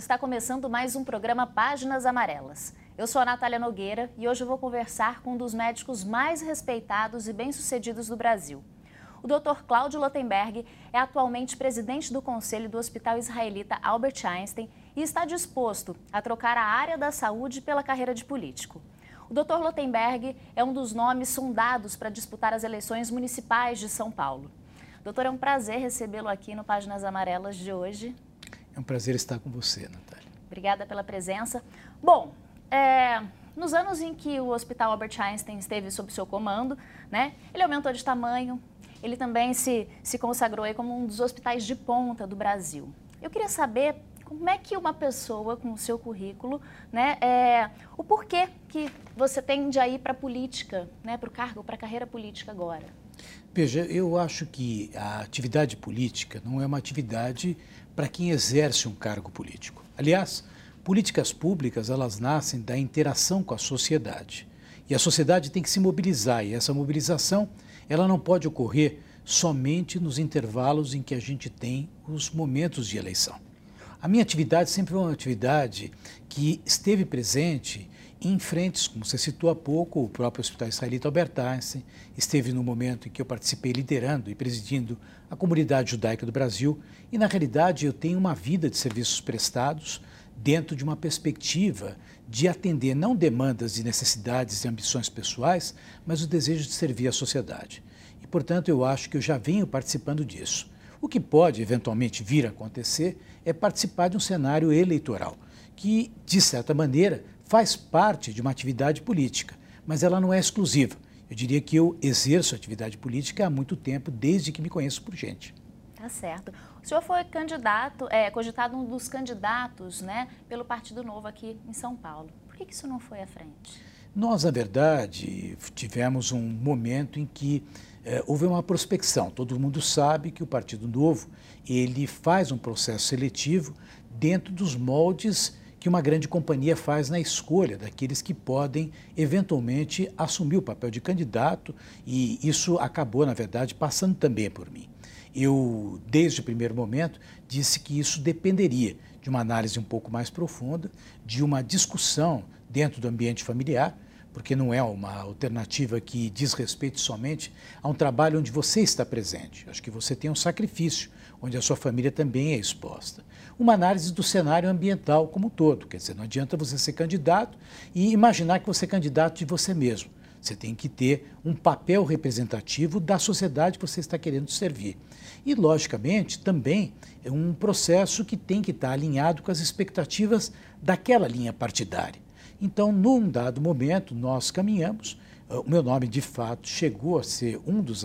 Está começando mais um programa Páginas Amarelas. Eu sou a Natália Nogueira e hoje vou conversar com um dos médicos mais respeitados e bem-sucedidos do Brasil. O Dr. Cláudio Lotenberg é atualmente presidente do Conselho do Hospital Israelita Albert Einstein e está disposto a trocar a área da saúde pela carreira de político. O Dr. Lotenberg é um dos nomes sondados para disputar as eleições municipais de São Paulo. Doutor, é um prazer recebê-lo aqui no Páginas Amarelas de hoje. É um prazer estar com você, Natália. Obrigada pela presença. Bom, é, nos anos em que o Hospital Albert Einstein esteve sob seu comando, né, ele aumentou de tamanho, ele também se, se consagrou aí como um dos hospitais de ponta do Brasil. Eu queria saber como é que uma pessoa com o seu currículo, né, é, o porquê que você tende a ir para a política, né, para o cargo, para a carreira política agora? Veja, eu acho que a atividade política não é uma atividade para quem exerce um cargo político. Aliás, políticas públicas elas nascem da interação com a sociedade. E a sociedade tem que se mobilizar, e essa mobilização ela não pode ocorrer somente nos intervalos em que a gente tem os momentos de eleição. A minha atividade sempre foi uma atividade que esteve presente em frentes, como você citou há pouco, o próprio Hospital Israelita Albert Einstein, esteve no momento em que eu participei liderando e presidindo a comunidade judaica do Brasil, e na realidade eu tenho uma vida de serviços prestados dentro de uma perspectiva de atender não demandas e necessidades e ambições pessoais, mas o desejo de servir a sociedade. E, portanto, eu acho que eu já venho participando disso. O que pode eventualmente vir a acontecer é participar de um cenário eleitoral, que, de certa maneira, faz parte de uma atividade política, mas ela não é exclusiva. Eu diria que eu exerço atividade política há muito tempo, desde que me conheço por gente. Tá certo. O senhor foi candidato, é, cogitado um dos candidatos né, pelo Partido Novo aqui em São Paulo. Por que, que isso não foi à frente? Nós, na verdade, tivemos um momento em que é, houve uma prospecção. Todo mundo sabe que o Partido Novo ele faz um processo seletivo dentro dos moldes que uma grande companhia faz na escolha daqueles que podem eventualmente assumir o papel de candidato e isso acabou, na verdade, passando também por mim. Eu, desde o primeiro momento, disse que isso dependeria de uma análise um pouco mais profunda, de uma discussão dentro do ambiente familiar, porque não é uma alternativa que diz respeito somente a um trabalho onde você está presente. Acho que você tem um sacrifício, onde a sua família também é exposta. Uma análise do cenário ambiental como um todo, quer dizer, não adianta você ser candidato e imaginar que você é candidato de você mesmo. Você tem que ter um papel representativo da sociedade que você está querendo servir. E, logicamente, também é um processo que tem que estar alinhado com as expectativas daquela linha partidária. Então, num dado momento, nós caminhamos. O meu nome, de fato, chegou a ser um dos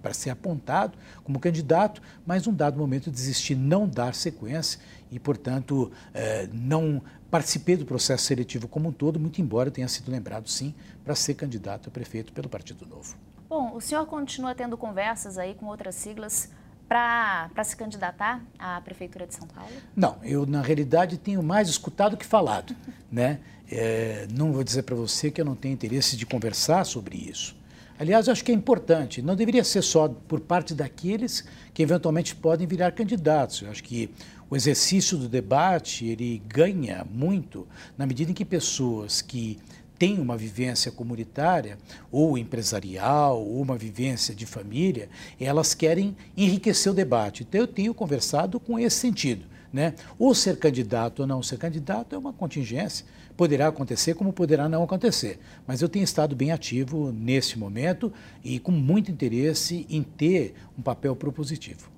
para ser apontado como candidato, mas num dado momento desisti não dar sequência e, portanto, eh, não participei do processo seletivo como um todo, muito embora tenha sido lembrado, sim, para ser candidato a prefeito pelo Partido Novo. Bom, o senhor continua tendo conversas aí com outras siglas para se candidatar à Prefeitura de São Paulo? Não, eu na realidade tenho mais escutado que falado. né? É, não vou dizer para você que eu não tenho interesse de conversar sobre isso. Aliás, eu acho que é importante, não deveria ser só por parte daqueles que eventualmente podem virar candidatos. Eu acho que o exercício do debate ele ganha muito na medida em que pessoas que têm uma vivência comunitária ou empresarial ou uma vivência de família, elas querem enriquecer o debate. Então eu tenho conversado com esse sentido. Né? Ou ser candidato ou não ser candidato é uma contingência, poderá acontecer como poderá não acontecer. Mas eu tenho estado bem ativo nesse momento e com muito interesse em ter um papel propositivo.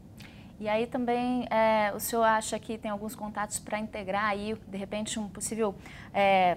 E aí também é, o senhor acha que tem alguns contatos para integrar aí, de repente, um possível é,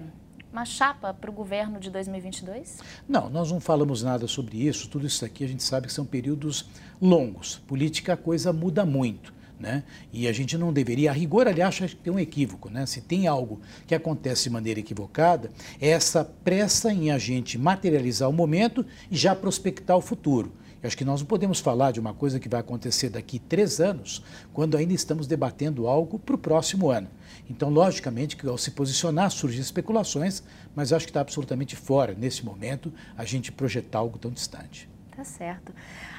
uma chapa para o governo de 2022? Não, nós não falamos nada sobre isso. Tudo isso aqui a gente sabe que são períodos longos. Política a coisa muda muito. Né? E a gente não deveria, a rigor, aliás, tem um equívoco. Né? Se tem algo que acontece de maneira equivocada, é essa pressa em a gente materializar o momento e já prospectar o futuro. Eu acho que nós não podemos falar de uma coisa que vai acontecer daqui três anos, quando ainda estamos debatendo algo para o próximo ano. Então, logicamente, que ao se posicionar surgem especulações, mas acho que está absolutamente fora, nesse momento, a gente projetar algo tão distante. Tá certo.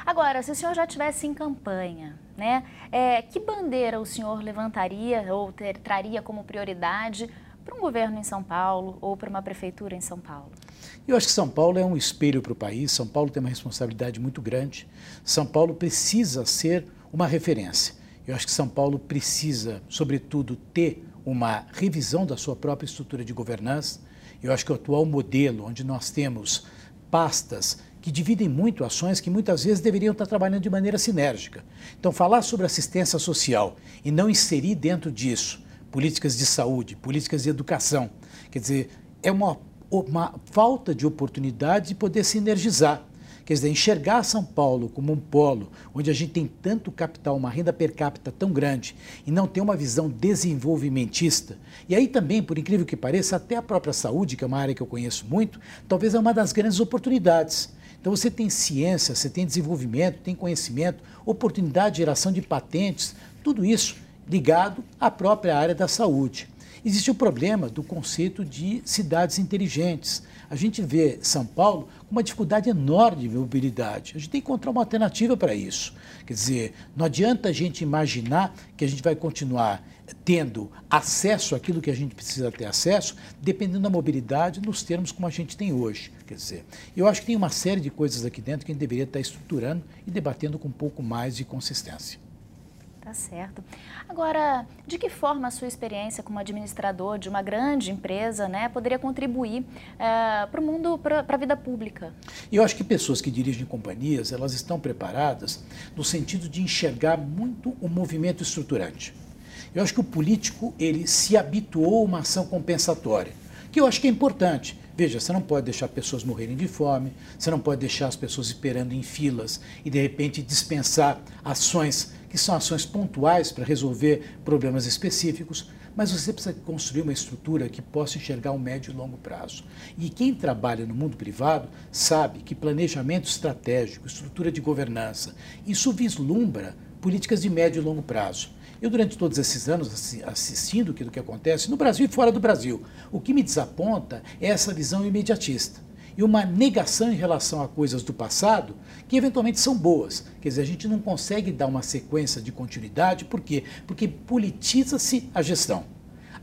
Agora, se o senhor já tivesse em campanha, né, é, que bandeira o senhor levantaria ou ter, traria como prioridade para um governo em São Paulo ou para uma prefeitura em São Paulo? Eu acho que São Paulo é um espelho para o país. São Paulo tem uma responsabilidade muito grande. São Paulo precisa ser uma referência. Eu acho que São Paulo precisa, sobretudo, ter uma revisão da sua própria estrutura de governança. Eu acho que o atual modelo, onde nós temos pastas que dividem muito ações que muitas vezes deveriam estar trabalhando de maneira sinérgica. Então, falar sobre assistência social e não inserir dentro disso políticas de saúde, políticas de educação, quer dizer, é uma, uma falta de oportunidade de poder sinergizar. Quer dizer, enxergar São Paulo como um polo onde a gente tem tanto capital, uma renda per capita tão grande e não tem uma visão desenvolvimentista. E aí também, por incrível que pareça, até a própria saúde, que é uma área que eu conheço muito, talvez é uma das grandes oportunidades. Então você tem ciência, você tem desenvolvimento, tem conhecimento, oportunidade de geração de patentes, tudo isso ligado à própria área da saúde. Existe o problema do conceito de cidades inteligentes. A gente vê São Paulo com uma dificuldade enorme de mobilidade. A gente tem que encontrar uma alternativa para isso. Quer dizer, não adianta a gente imaginar que a gente vai continuar tendo acesso àquilo que a gente precisa ter acesso, dependendo da mobilidade nos termos como a gente tem hoje. Quer dizer, eu acho que tem uma série de coisas aqui dentro que a gente deveria estar estruturando e debatendo com um pouco mais de consistência. Tá certo. Agora, de que forma a sua experiência como administrador de uma grande empresa né, poderia contribuir é, para o mundo, para a vida pública? Eu acho que pessoas que dirigem companhias, elas estão preparadas no sentido de enxergar muito o movimento estruturante. Eu acho que o político ele se habituou a uma ação compensatória, que eu acho que é importante. Veja, você não pode deixar pessoas morrerem de fome, você não pode deixar as pessoas esperando em filas e de repente dispensar ações que são ações pontuais para resolver problemas específicos, mas você precisa construir uma estrutura que possa enxergar o médio e longo prazo. E quem trabalha no mundo privado sabe que planejamento estratégico, estrutura de governança, isso vislumbra políticas de médio e longo prazo. Eu, durante todos esses anos, assistindo aquilo que acontece no Brasil e fora do Brasil, o que me desaponta é essa visão imediatista e uma negação em relação a coisas do passado que eventualmente são boas. Quer dizer, a gente não consegue dar uma sequência de continuidade, por quê? Porque politiza-se a gestão.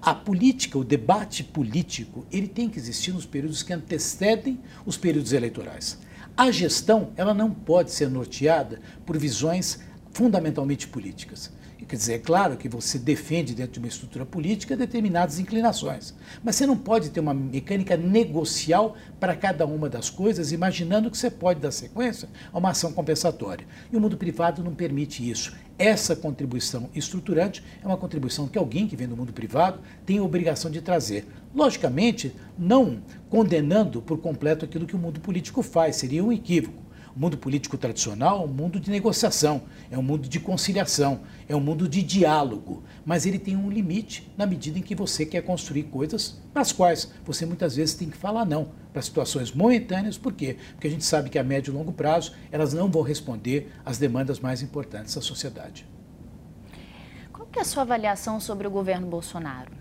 A política, o debate político, ele tem que existir nos períodos que antecedem os períodos eleitorais. A gestão, ela não pode ser norteada por visões fundamentalmente políticas. Quer dizer, é claro que você defende dentro de uma estrutura política determinadas inclinações, mas você não pode ter uma mecânica negocial para cada uma das coisas, imaginando que você pode dar sequência a uma ação compensatória. E o mundo privado não permite isso. Essa contribuição estruturante é uma contribuição que alguém que vem do mundo privado tem a obrigação de trazer. Logicamente, não condenando por completo aquilo que o mundo político faz, seria um equívoco. O mundo político tradicional é um mundo de negociação, é um mundo de conciliação, é um mundo de diálogo, mas ele tem um limite na medida em que você quer construir coisas para as quais você muitas vezes tem que falar não, para situações momentâneas, por quê? Porque a gente sabe que a médio e longo prazo elas não vão responder às demandas mais importantes da sociedade. Qual é a sua avaliação sobre o governo Bolsonaro?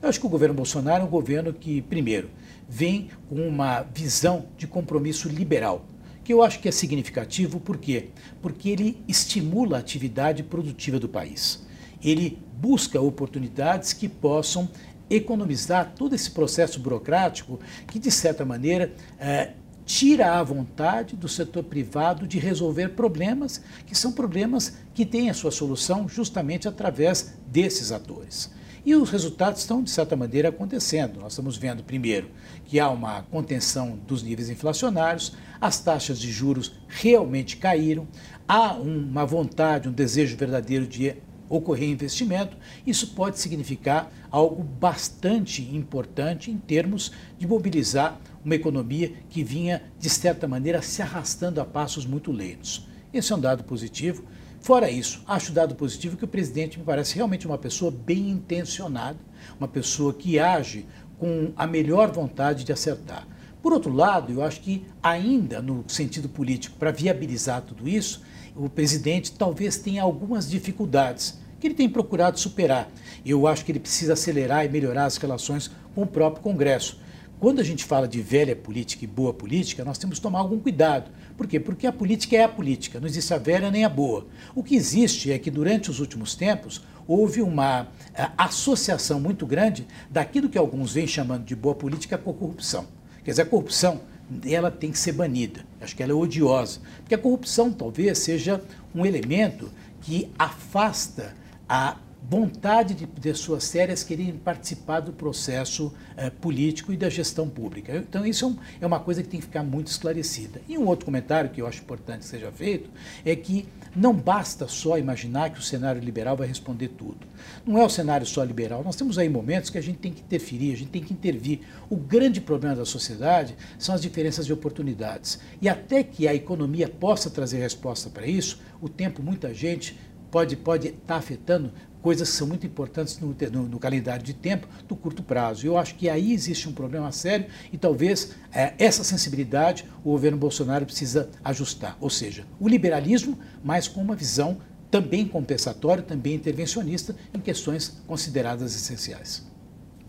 Eu acho que o governo Bolsonaro é um governo que, primeiro, vem com uma visão de compromisso liberal que eu acho que é significativo, por quê? Porque ele estimula a atividade produtiva do país. Ele busca oportunidades que possam economizar todo esse processo burocrático que, de certa maneira, é, tira a vontade do setor privado de resolver problemas que são problemas que têm a sua solução justamente através desses atores. E os resultados estão, de certa maneira, acontecendo. Nós estamos vendo, primeiro, que há uma contenção dos níveis inflacionários, as taxas de juros realmente caíram, há uma vontade, um desejo verdadeiro de ocorrer investimento, isso pode significar algo bastante importante em termos de mobilizar uma economia que vinha, de certa maneira, se arrastando a passos muito lentos. Esse é um dado positivo Fora isso, acho dado positivo que o presidente me parece realmente uma pessoa bem intencionada, uma pessoa que age com a melhor vontade de acertar. Por outro lado, eu acho que, ainda no sentido político, para viabilizar tudo isso, o presidente talvez tenha algumas dificuldades que ele tem procurado superar. Eu acho que ele precisa acelerar e melhorar as relações com o próprio Congresso. Quando a gente fala de velha política e boa política, nós temos que tomar algum cuidado. Por quê? Porque a política é a política, não existe a velha nem a boa. O que existe é que durante os últimos tempos houve uma eh, associação muito grande daquilo que alguns vêm chamando de boa política com a corrupção. Quer dizer, a corrupção ela tem que ser banida. Acho que ela é odiosa. Porque a corrupção talvez seja um elemento que afasta a vontade de pessoas sérias quererem participar do processo eh, político e da gestão pública. Então, isso é, um, é, uma coisa que tem que ficar muito esclarecida. E um outro comentário que eu acho importante que seja feito é que não basta só imaginar que o cenário liberal vai responder tudo. Não é o cenário só liberal. Nós temos aí momentos que a gente tem que interferir, a gente tem que intervir. O grande problema da sociedade são as diferenças de oportunidades. E até que a economia possa trazer resposta para isso, o tempo, muita gente pode estar pode tá afetando coisas que são muito importantes no, no, no, calendário de tempo do curto prazo. Eu acho que aí existe um problema sério e talvez é, essa sensibilidade o governo Bolsonaro precisa ajustar. Ou seja, o liberalismo, mas com uma visão também compensatória, também intervencionista em questões consideradas essenciais.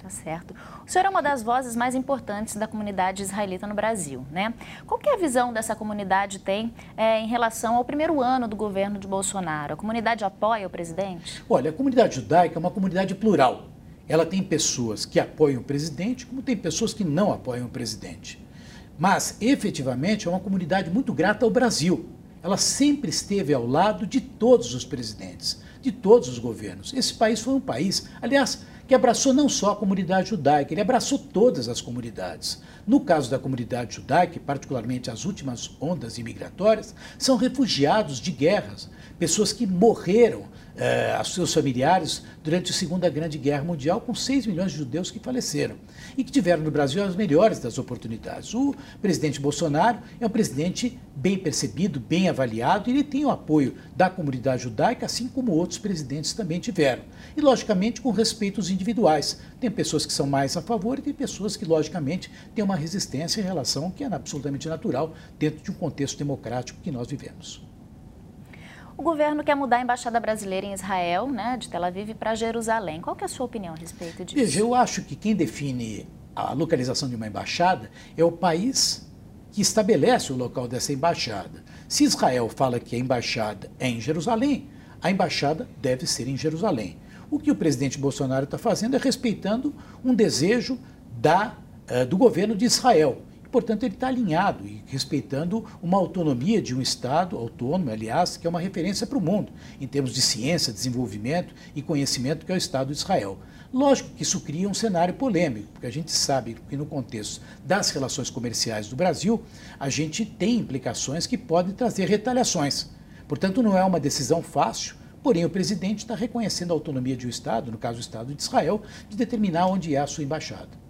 Tá certo. O senhor é uma das vozes mais importantes da comunidade israelita no Brasil, né? Qual que é a visão dessa comunidade tem é, em relação ao primeiro ano do governo de Bolsonaro? A comunidade apoia o presidente? Olha, a comunidade judaica é uma comunidade plural. Ela tem pessoas que apoiam o presidente, como tem pessoas que não apoiam o presidente. Mas, efetivamente, é uma comunidade muito grata ao Brasil. Ela sempre esteve ao lado de todos os presidentes, de todos os governos. Esse país foi um país, aliás, que abraçou não só a comunidade judaica, ele abraçou todas as comunidades. No caso da comunidade judaica, particularmente as últimas ondas imigratórias, são refugiados de guerras, pessoas que morreram eh, aos seus familiares durante a Segunda Grande Guerra Mundial, com 6 milhões de judeus que faleceram e que tiveram no Brasil as melhores das oportunidades. O presidente Bolsonaro é um presidente bem percebido, bem avaliado, e ele tem o apoio da comunidade judaica, assim como outros presidentes também tiveram. E, logicamente, com respeito aos individuais. Tem pessoas que são mais a favor e tem pessoas que, logicamente, têm uma resistência em relação que é absolutamente natural dentro de um contexto democrático que nós vivemos. O governo quer mudar a embaixada brasileira em Israel, né, de Tel Aviv para Jerusalém. Qual é a sua opinião a respeito disso? Eu acho que quem define a localização de uma embaixada é o país que estabelece o local dessa embaixada. Se Israel fala que a embaixada é em Jerusalém, a embaixada deve ser em Jerusalém. O que o presidente Bolsonaro está fazendo é respeitando um desejo da, uh, do governo de Israel. Portanto, ele está alinhado e respeitando uma autonomia de um Estado autônomo, aliás, que é uma referência para o mundo, em termos de ciência, desenvolvimento e conhecimento, que é o Estado de Israel. Lógico que isso cria um cenário polêmico, porque a gente sabe que no contexto das relações comerciais do Brasil, a gente tem implicações que podem trazer retaliações. Portanto, não é uma decisão fácil, porém o presidente está reconhecendo a autonomia de um Estado, no caso o Estado de Israel, de determinar onde é a sua embaixada.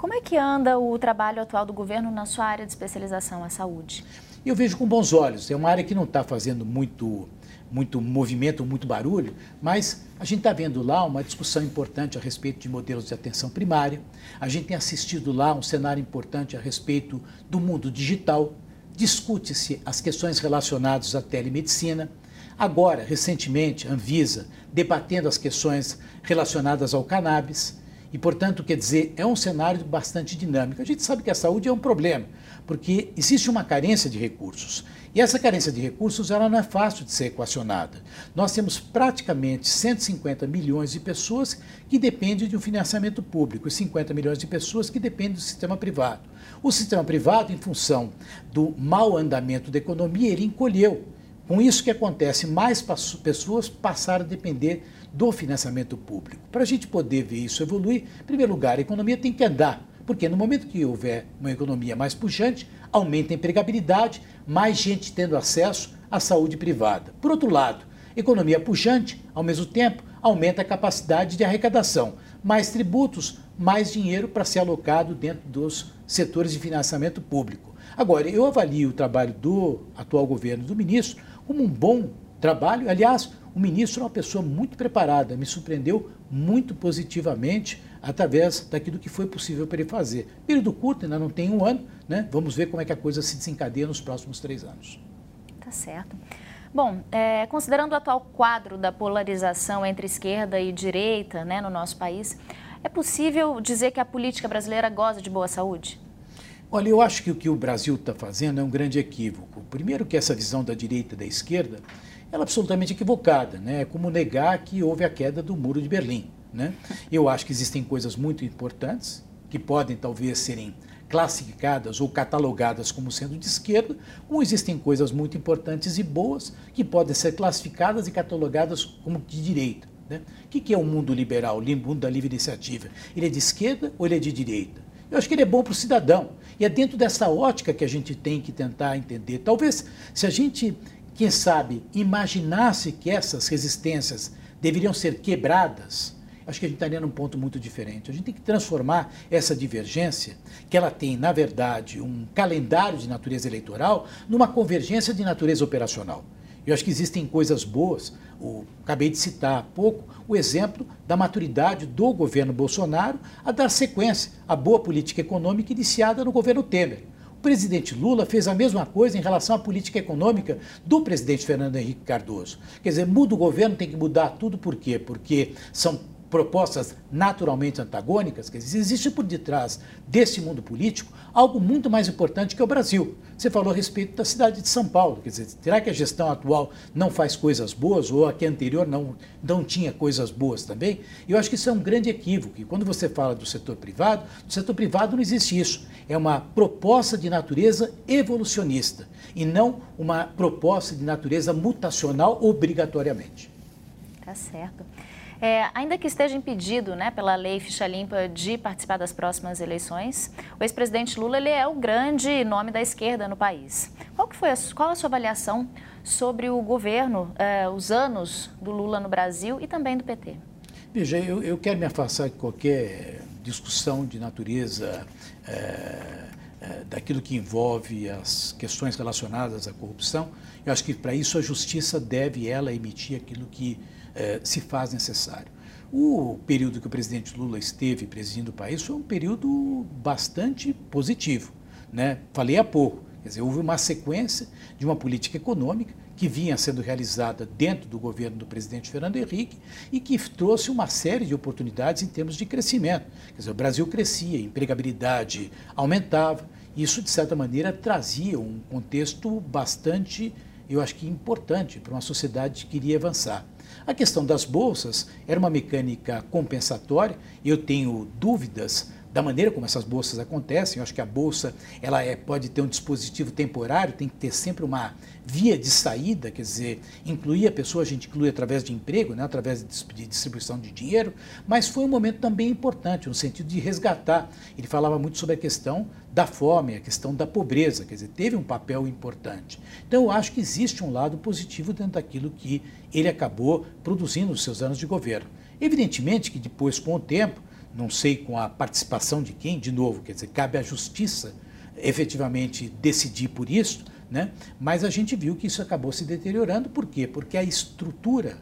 Como é que anda o trabalho atual do governo na sua área de especialização, a saúde? Eu vejo com bons olhos. É uma área que não está fazendo muito, muito movimento, muito barulho, mas a gente está vendo lá uma discussão importante a respeito de modelos de atenção primária. A gente tem assistido lá um cenário importante a respeito do mundo digital. Discute-se as questões relacionadas à telemedicina. Agora, recentemente, Anvisa debatendo as questões relacionadas ao cannabis. E, portanto, quer dizer, é um cenário bastante dinâmico. A gente sabe que a saúde é um problema, porque existe uma carência de recursos. E essa carência de recursos ela não é fácil de ser equacionada. Nós temos praticamente 150 milhões de pessoas que dependem de um financiamento público e 50 milhões de pessoas que dependem do sistema privado. O sistema privado, em função do mau andamento da economia, ele encolheu. Com isso que acontece, mais pessoas passaram a depender do financiamento público. Para a gente poder ver isso evoluir, em primeiro lugar, a economia tem que andar, porque no momento que houver uma economia mais puxante, aumenta a empregabilidade, mais gente tendo acesso à saúde privada. Por outro lado, economia puxante, ao mesmo tempo, aumenta a capacidade de arrecadação. Mais tributos, mais dinheiro para ser alocado dentro dos setores de financiamento público. Agora, eu avalio o trabalho do atual governo do ministro como um bom trabalho. Aliás, o ministro é uma pessoa muito preparada, me surpreendeu muito positivamente através daquilo que foi possível para ele fazer. Período curto, ainda não tem um ano, né? Vamos ver como é que a coisa se desencadeia nos próximos três anos. Tá certo. Bom, é, considerando o atual quadro da polarização entre esquerda e direita né, no nosso país, É possível dizer que a política brasileira goza de boa saúde? Olha, eu acho que o que o Brasil está fazendo é um grande equívoco. Primeiro que essa visão da direita e da esquerda, ela é absolutamente equivocada, né? É como negar que houve a queda do Muro de Berlim, né? Eu acho que existem coisas muito importantes que podem talvez serem classificadas ou catalogadas como sendo de esquerda, ou existem coisas muito importantes e boas que podem ser classificadas e catalogadas como de direita. Né? O que é o mundo liberal, o mundo da livre iniciativa? Ele é de esquerda ou ele é de direita? Eu acho que ele é bom para o cidadão. E é dentro dessa ótica que a gente tem que tentar entender. Talvez, se a gente, quem sabe, imaginasse que essas resistências deveriam ser quebradas, acho que a gente estaria num ponto muito diferente. A gente tem que transformar essa divergência, que ela tem, na verdade, um calendário de natureza eleitoral, numa convergência de natureza operacional. Eu acho que existem coisas boas. O, acabei de citar há pouco o exemplo da maturidade do governo Bolsonaro a dar sequência à boa política econômica iniciada no governo Temer. O presidente Lula fez a mesma coisa em relação à política econômica do presidente Fernando Henrique Cardoso. Quer dizer, muda o governo, tem que mudar tudo, por quê? Porque são propostas naturalmente antagônicas, quer dizer, existe por detrás desse mundo político algo muito mais importante que o Brasil. Você falou a respeito da cidade de São Paulo, quer dizer, será que a gestão atual não faz coisas boas ou a que anterior não, não tinha coisas boas também? Eu acho que isso é um grande equívoco. E quando você fala do setor privado, no setor privado não existe isso. É uma proposta de natureza evolucionista e não uma proposta de natureza mutacional obrigatoriamente. Tá certo. É, ainda que esteja impedido né, pela lei ficha limpa de participar das próximas eleições, o ex-presidente Lula ele é o grande nome da esquerda no país. Qual, que foi a, qual a sua avaliação sobre o governo, é, os anos do Lula no Brasil e também do PT? Veja, eu, eu quero me afastar de qualquer discussão de natureza é, é, daquilo que envolve as questões relacionadas à corrupção. Eu acho que para isso a justiça deve ela emitir aquilo que eh, se faz necessário. O período que o presidente Lula esteve presidindo o país foi um período bastante positivo. Né? Falei há pouco, quer dizer, houve uma sequência de uma política econômica que vinha sendo realizada dentro do governo do presidente Fernando Henrique e que trouxe uma série de oportunidades em termos de crescimento. Quer dizer, o Brasil crescia, a empregabilidade aumentava, isso, de certa maneira, trazia um contexto bastante, eu acho que importante para uma sociedade que queria avançar. A questão das bolsas era uma mecânica compensatória, eu tenho dúvidas da maneira como essas bolsas acontecem. Eu acho que a bolsa ela é, pode ter um dispositivo temporário, tem que ter sempre uma via de saída, quer dizer, incluir a pessoa, a gente inclui através de emprego, né, através de distribuição de dinheiro, mas foi um momento também importante, no sentido de resgatar. Ele falava muito sobre a questão da fome, a questão da pobreza, quer dizer, teve um papel importante. Então, eu acho que existe um lado positivo dentro daquilo que ele acabou produzindo nos seus anos de governo. Evidentemente que depois, com o tempo, não sei com a participação de quem, de novo, quer dizer, cabe à justiça efetivamente decidir por isso, né? mas a gente viu que isso acabou se deteriorando. Por quê? Porque a estrutura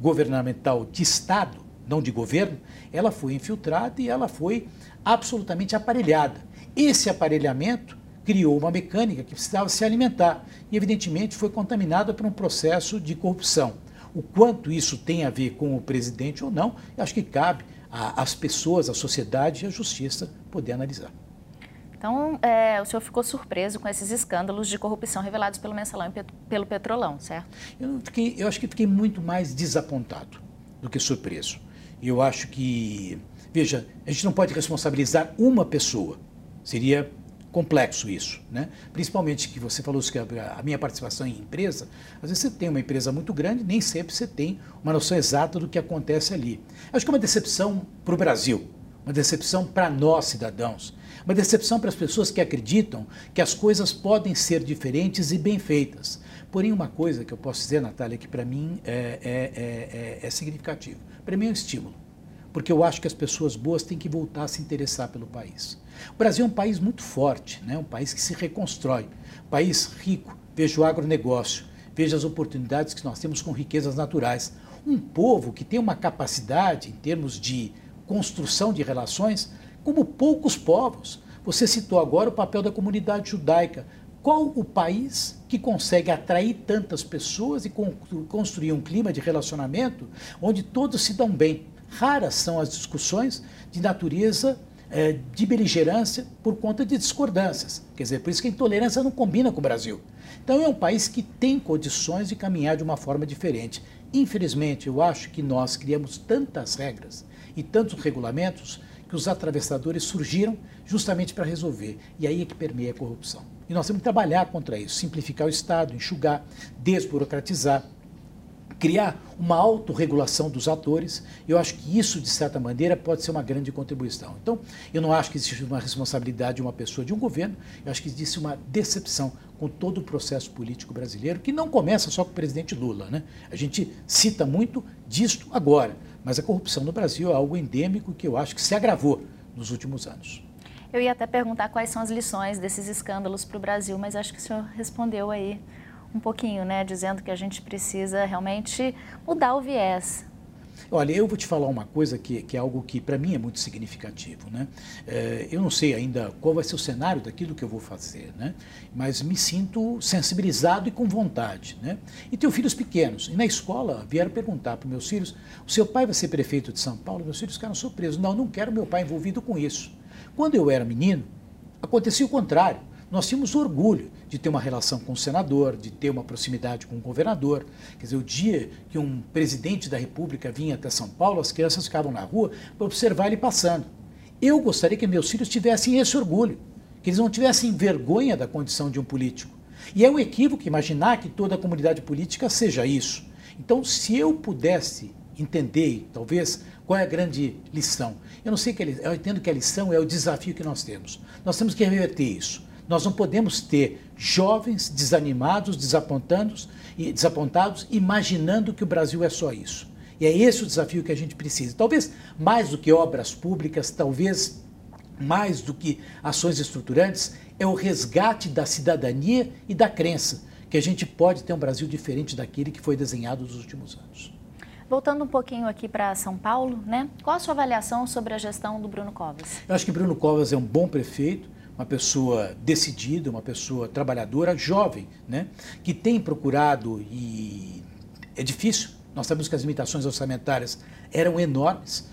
governamental de Estado, não de governo, ela foi infiltrada e ela foi absolutamente aparelhada. Esse aparelhamento criou uma mecânica que precisava se alimentar e, evidentemente, foi contaminada por um processo de corrupção. O quanto isso tem a ver com o presidente ou não, acho que cabe às pessoas, à sociedade e à justiça poder analisar. Então, é, o senhor ficou surpreso com esses escândalos de corrupção revelados pelo Mensalão e pelo Petrolão, certo? Eu, fiquei, eu acho que fiquei muito mais desapontado do que surpreso. Eu acho que, veja, a gente não pode responsabilizar uma pessoa. Seria complexo isso, né? Principalmente que você falou que a minha participação em empresa, às vezes você tem uma empresa muito grande, nem sempre você tem uma noção exata do que acontece ali. Acho que é uma decepção para o Brasil, uma decepção para nós cidadãos, uma decepção para as pessoas que acreditam que as coisas podem ser diferentes e bem feitas. Porém, uma coisa que eu posso dizer, Natália, que para mim é, é, é, é significativo, para mim é um estímulo, porque eu acho que as pessoas boas têm que voltar a se interessar pelo país. O Brasil é um país muito forte, né? um país que se reconstrói, um país rico. Veja o agronegócio, veja as oportunidades que nós temos com riquezas naturais. Um povo que tem uma capacidade em termos de construção de relações como poucos povos. Você citou agora o papel da comunidade judaica. Qual o país que consegue atrair tantas pessoas e construir um clima de relacionamento onde todos se dão bem? Raras são as discussões de natureza é, de beligerância por conta de discordâncias. Quer dizer, por isso que a intolerância não combina com o Brasil. Então é um país que tem condições de caminhar de uma forma diferente. Infelizmente, eu acho que nós criamos tantas regras e tantos regulamentos que os atravessadores surgiram justamente para resolver. E aí é que permeia a corrupção. E nós temos que trabalhar contra isso, simplificar o Estado, enxugar, desburocratizar, criar uma autorregulação dos atores. Eu acho que isso, de certa maneira, pode ser uma grande contribuição. Então, eu não acho que existe uma responsabilidade de uma pessoa, de um governo, eu acho que existe uma decepção com todo o processo político brasileiro, que não começa só com o presidente Lula. Né? A gente cita muito disto agora, mas a corrupção no Brasil é algo endêmico que eu acho que se agravou nos últimos anos. Eu ia até perguntar quais são as lições desses escândalos para o Brasil, mas acho que o senhor respondeu aí um pouquinho, né, dizendo que a gente precisa realmente mudar o viés. Olha, eu vou te falar uma coisa que, que é algo que para mim é muito significativo. Né? É, eu não sei ainda qual vai ser o cenário daquilo que eu vou fazer, né? mas me sinto sensibilizado e com vontade. Né? E tenho filhos pequenos. E na escola vieram perguntar para meus filhos: o seu pai vai ser prefeito de São Paulo? Meus filhos ficaram surpresos. Não, não quero meu pai envolvido com isso. Quando eu era menino, acontecia o contrário nós tínhamos orgulho de ter uma relação com o senador, de ter uma proximidade com o governador. Quer dizer, o dia que um presidente da República vinha até São Paulo, as crianças ficavam na rua para observar ele passando. Eu gostaria que meus filhos tivessem esse orgulho, que eles não tivessem vergonha da condição de um político. E é um equívoco imaginar que toda a comunidade política seja isso. Então, se eu pudesse entender, talvez, qual é a grande lição? Eu não sei que eu entendo que a lição é o desafio que nós temos. Nós temos que reverter isso. Nós não podemos ter jovens desanimados, desapontados, desapontados, imaginando que o Brasil é só isso. E é esse o desafio que a gente precisa. Talvez mais do que obras públicas, talvez mais do que ações estruturantes, é o resgate da cidadania e da crença que a gente pode ter um Brasil diferente daquele que foi desenhado nos últimos anos. Voltando um pouquinho aqui para São Paulo, né? Qual a sua avaliação sobre a gestão do Bruno Covas? Eu acho que Bruno Covas é um bom prefeito uma pessoa decidida, uma pessoa trabalhadora, jovem, né? que tem procurado, e é difícil, nós sabemos que as limitações orçamentárias eram enormes,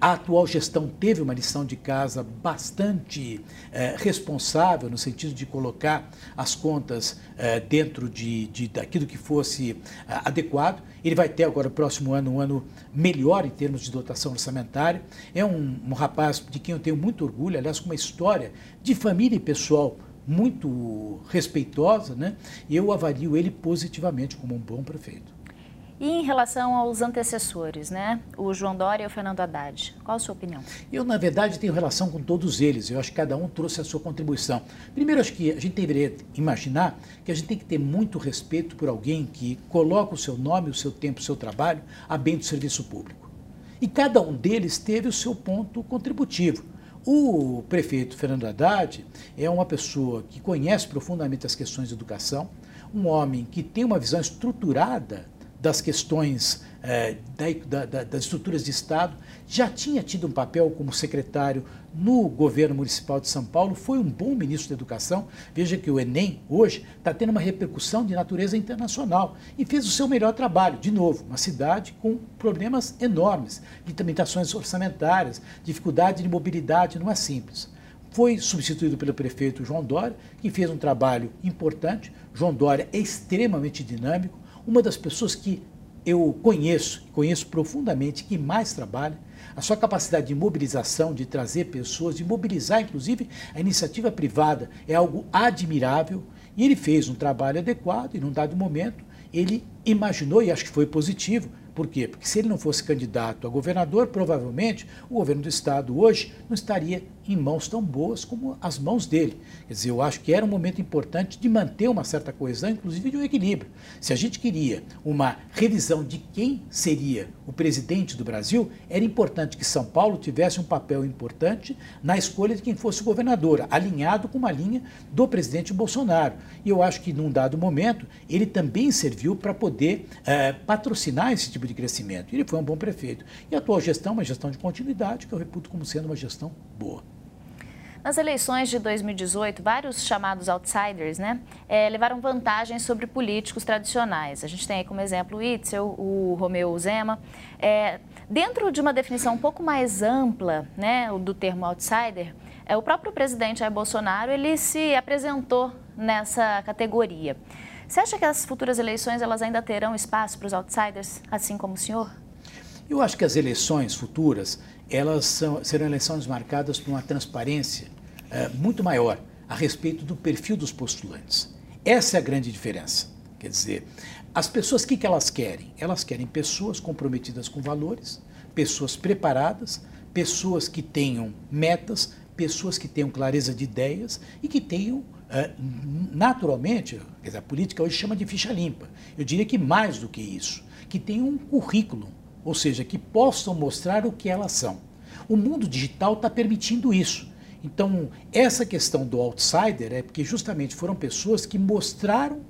a atual gestão teve uma lição de casa bastante uh, responsável, no sentido de colocar as contas uh, dentro de, de, daquilo que fosse adequado. Ele vai ter agora, o próximo ano, um ano melhor em termos de dotação orçamentária. É um, um rapaz de quem eu tenho muito orgulho, aliás, com uma história de família e pessoal muito respeitosa, né? e eu avalio ele positivamente como um bom prefeito. E em relação aos antecessores, né? O João Dória e o Fernando Haddad, qual a sua opinião? Eu, na verdade, tenho relação com todos eles. Eu acho que cada um trouxe a sua contribuição. Primeiro, acho que a gente deveria imaginar que a gente tem que ter muito respeito por alguém que coloca o seu nome, o seu tempo, o seu trabalho a bem do serviço público. E cada um deles teve o seu ponto contributivo. O prefeito Fernando Haddad é uma pessoa que conhece profundamente as questões de educação, um homem que tem uma visão estruturada das questões é, da, da, das estruturas de Estado, já tinha tido um papel como secretário no governo municipal de São Paulo, foi um bom ministro da Educação. Veja que o Enem, hoje, está tendo uma repercussão de natureza internacional e fez o seu melhor trabalho. De novo, uma cidade com problemas enormes, limitações orçamentárias, dificuldade de mobilidade, não é simples foi substituído pelo prefeito João Dória, que fez um trabalho importante. João Dória é extremamente dinâmico, uma das pessoas que eu conheço, conheço profundamente, que mais trabalha, a sua capacidade de mobilização, de trazer pessoas, de mobilizar, inclusive, a iniciativa privada é algo admirável. E ele fez um trabalho adequado e, num dado momento, ele imaginou, e acho que foi positivo, por quê? Porque se ele não fosse candidato a governador, provavelmente o governo do estado hoje não estaria em mãos tão boas como as mãos dele. Quer dizer, eu acho que era um momento importante de manter uma certa coesão, inclusive de um equilíbrio. Se a gente queria uma revisão de quem seria o presidente do Brasil, era importante que São Paulo tivesse um papel importante na escolha de quem fosse o governador, alinhado com uma linha do presidente Bolsonaro. E eu acho que num dado momento ele também serviu para poder é, patrocinar esse tipo de crescimento. Ele foi um bom prefeito. E a atual gestão é uma gestão de continuidade que eu reputo como sendo uma gestão boa. Nas eleições de 2018, vários chamados outsiders né, é, levaram vantagem sobre políticos tradicionais. A gente tem aí como exemplo o Itzel, o Romeu Zema. É, Dentro de uma definição um pouco mais ampla né, do termo outsider, é, o próprio presidente Jair Bolsonaro ele se apresentou nessa categoria. Você acha que as futuras eleições elas ainda terão espaço para os outsiders, assim como o senhor? Eu acho que as eleições futuras elas são, serão eleições marcadas por uma transparência é, muito maior a respeito do perfil dos postulantes. Essa é a grande diferença. Quer dizer, as pessoas, o que, que elas querem? Elas querem pessoas comprometidas com valores, pessoas preparadas, pessoas que tenham metas, pessoas que tenham clareza de ideias e que tenham, é, naturalmente, dizer, a política hoje chama de ficha limpa. Eu diria que mais do que isso, que tenham um currículo, ou seja, que possam mostrar o que elas são. O mundo digital está permitindo isso. Então, essa questão do outsider é porque justamente foram pessoas que mostraram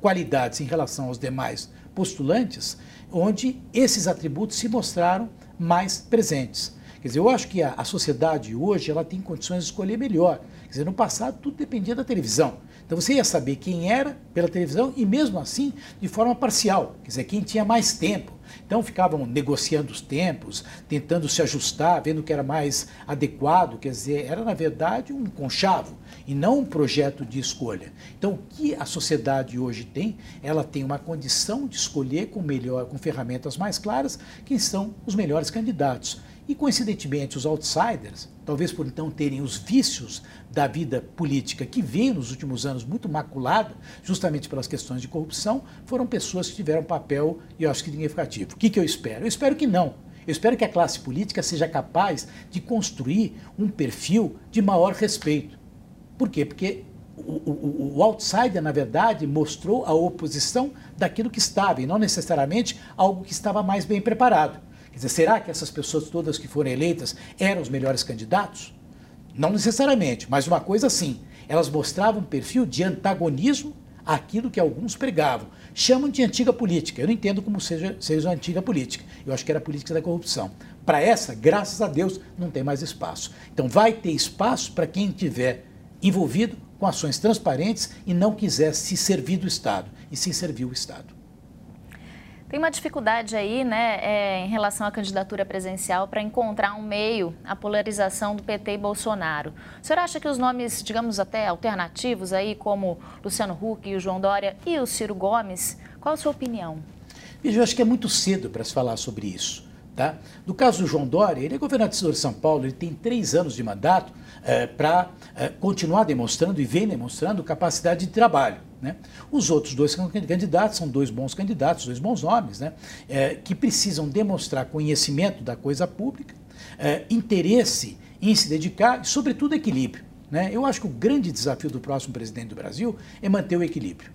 qualidades em relação aos demais postulantes, onde esses atributos se mostraram mais presentes. Quer dizer, eu acho que a, a sociedade hoje ela tem condições de escolher melhor. Quer dizer, no passado tudo dependia da televisão. Então você ia saber quem era pela televisão e mesmo assim de forma parcial, quer dizer, quem tinha mais tempo. Então ficavam negociando os tempos, tentando se ajustar, vendo o que era mais adequado, quer dizer, era na verdade um conchavo e não um projeto de escolha. Então o que a sociedade hoje tem, ela tem uma condição de escolher com melhor, com ferramentas mais claras, quem são os melhores candidatos. E, coincidentemente, os outsiders, talvez por então terem os vícios da vida política que veio nos últimos anos muito maculada, justamente pelas questões de corrupção, foram pessoas que tiveram papel, e eu acho que significativo. O que, que eu espero? Eu espero que não. Eu espero que a classe política seja capaz de construir um perfil de maior respeito. Por quê? Porque o, o, o, outsider, na verdade, mostrou a oposição daquilo que estava, e não necessariamente algo que estava mais bem preparado. Quer dizer, será que essas pessoas todas que foram eleitas eram os melhores candidatos? Não necessariamente, mas uma coisa sim, elas mostravam um perfil de antagonismo àquilo que alguns pregavam. Chamam de antiga política. Eu não entendo como seja, seja antiga política. Eu acho que era a política da corrupção. Para essa, graças a Deus, não tem mais espaço. Então vai ter espaço para quem tiver envolvido com ações transparentes e não quiser se servir do Estado, e se servir o Estado. Tem uma dificuldade aí, né, é, em relação à candidatura presencial para encontrar um meio à polarização do PT e Bolsonaro. O senhor acha que os nomes, digamos até alternativos aí, como Luciano Huck e o João Dória e o Ciro Gomes, qual a sua opinião? Veja, eu acho que é muito cedo para se falar sobre isso. Tá? No caso do João Dória, ele é governador de São Paulo, ele tem três anos de mandato é, para é, continuar demonstrando e vem demonstrando capacidade de trabalho. Né? Os outros dois candidatos são dois bons candidatos, dois bons nomes, né? É, que precisam demonstrar conhecimento da coisa pública, é, interesse em se dedicar e, sobretudo, equilíbrio. Né? Eu acho que o grande desafio do próximo presidente do Brasil é manter o equilíbrio.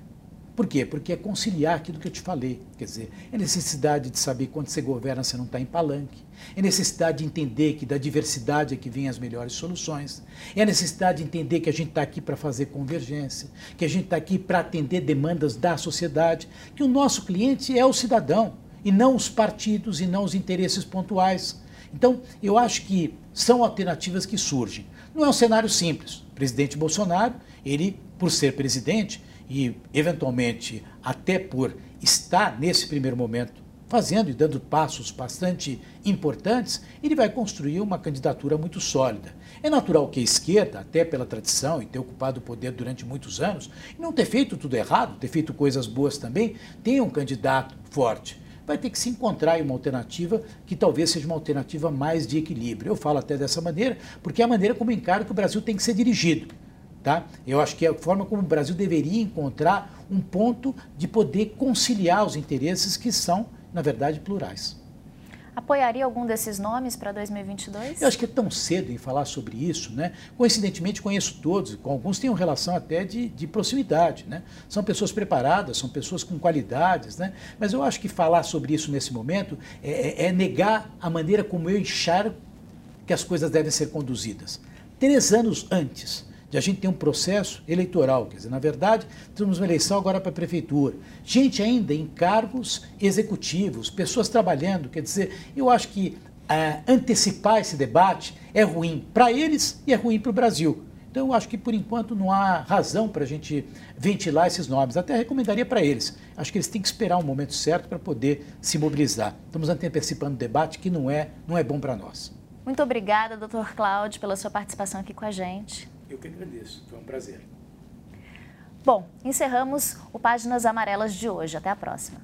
Por quê? Porque é conciliar aquilo que eu te falei. Quer dizer, é necessidade de saber quando você governa, você não está em palanque. É necessidade de entender que da diversidade é que vêm as melhores soluções. É a necessidade de entender que a gente está aqui para fazer convergência, que a gente está aqui para atender demandas da sociedade, que o nosso cliente é o cidadão, e não os partidos e não os interesses pontuais. Então, eu acho que são alternativas que surgem. Não é um cenário simples. O presidente Bolsonaro, ele, por ser presidente, e, eventualmente, até por estar nesse primeiro momento fazendo e dando passos bastante importantes, ele vai construir uma candidatura muito sólida. É natural que a esquerda, até pela tradição e ter ocupado o poder durante muitos anos, e não ter feito tudo errado, ter feito coisas boas também, tenha um candidato forte. Vai ter que se encontrar uma alternativa que talvez seja uma alternativa mais de equilíbrio. Eu falo até dessa maneira, porque é a maneira como encaro que o Brasil tem que ser dirigido. Tá? Eu acho que é a forma como o Brasil deveria encontrar um ponto de poder conciliar os interesses que são, na verdade, plurais. Apoiaria algum desses nomes para 2022? Eu acho que é tão cedo em falar sobre isso, né? Coincidentemente, conheço todos, com alguns têm uma relação até de, de proximidade, né? São pessoas preparadas, são pessoas com qualidades, né? Mas eu acho que falar sobre isso nesse momento é, é, é negar a maneira como eu enxergo que as coisas devem ser conduzidas. Três anos antes, de a gente ter um processo eleitoral. Quer dizer, na verdade, temos uma eleição agora para a prefeitura. Gente ainda em cargos executivos, pessoas trabalhando. Quer dizer, eu acho que é, antecipar esse debate é ruim para eles e é ruim para o Brasil. Então, eu acho que por enquanto não há razão para a gente ventilar esses nomes. Até recomendaria para eles. Acho que eles têm que esperar o momento certo para poder se mobilizar. Estamos antecipando um debate que não é, não é bom para nós. Muito obrigada, doutor Cláudio, pela sua participação aqui com a gente. Eu que agradeço. Foi um prazer. Bom, encerramos o Páginas Amarelas de hoje. Até a próxima.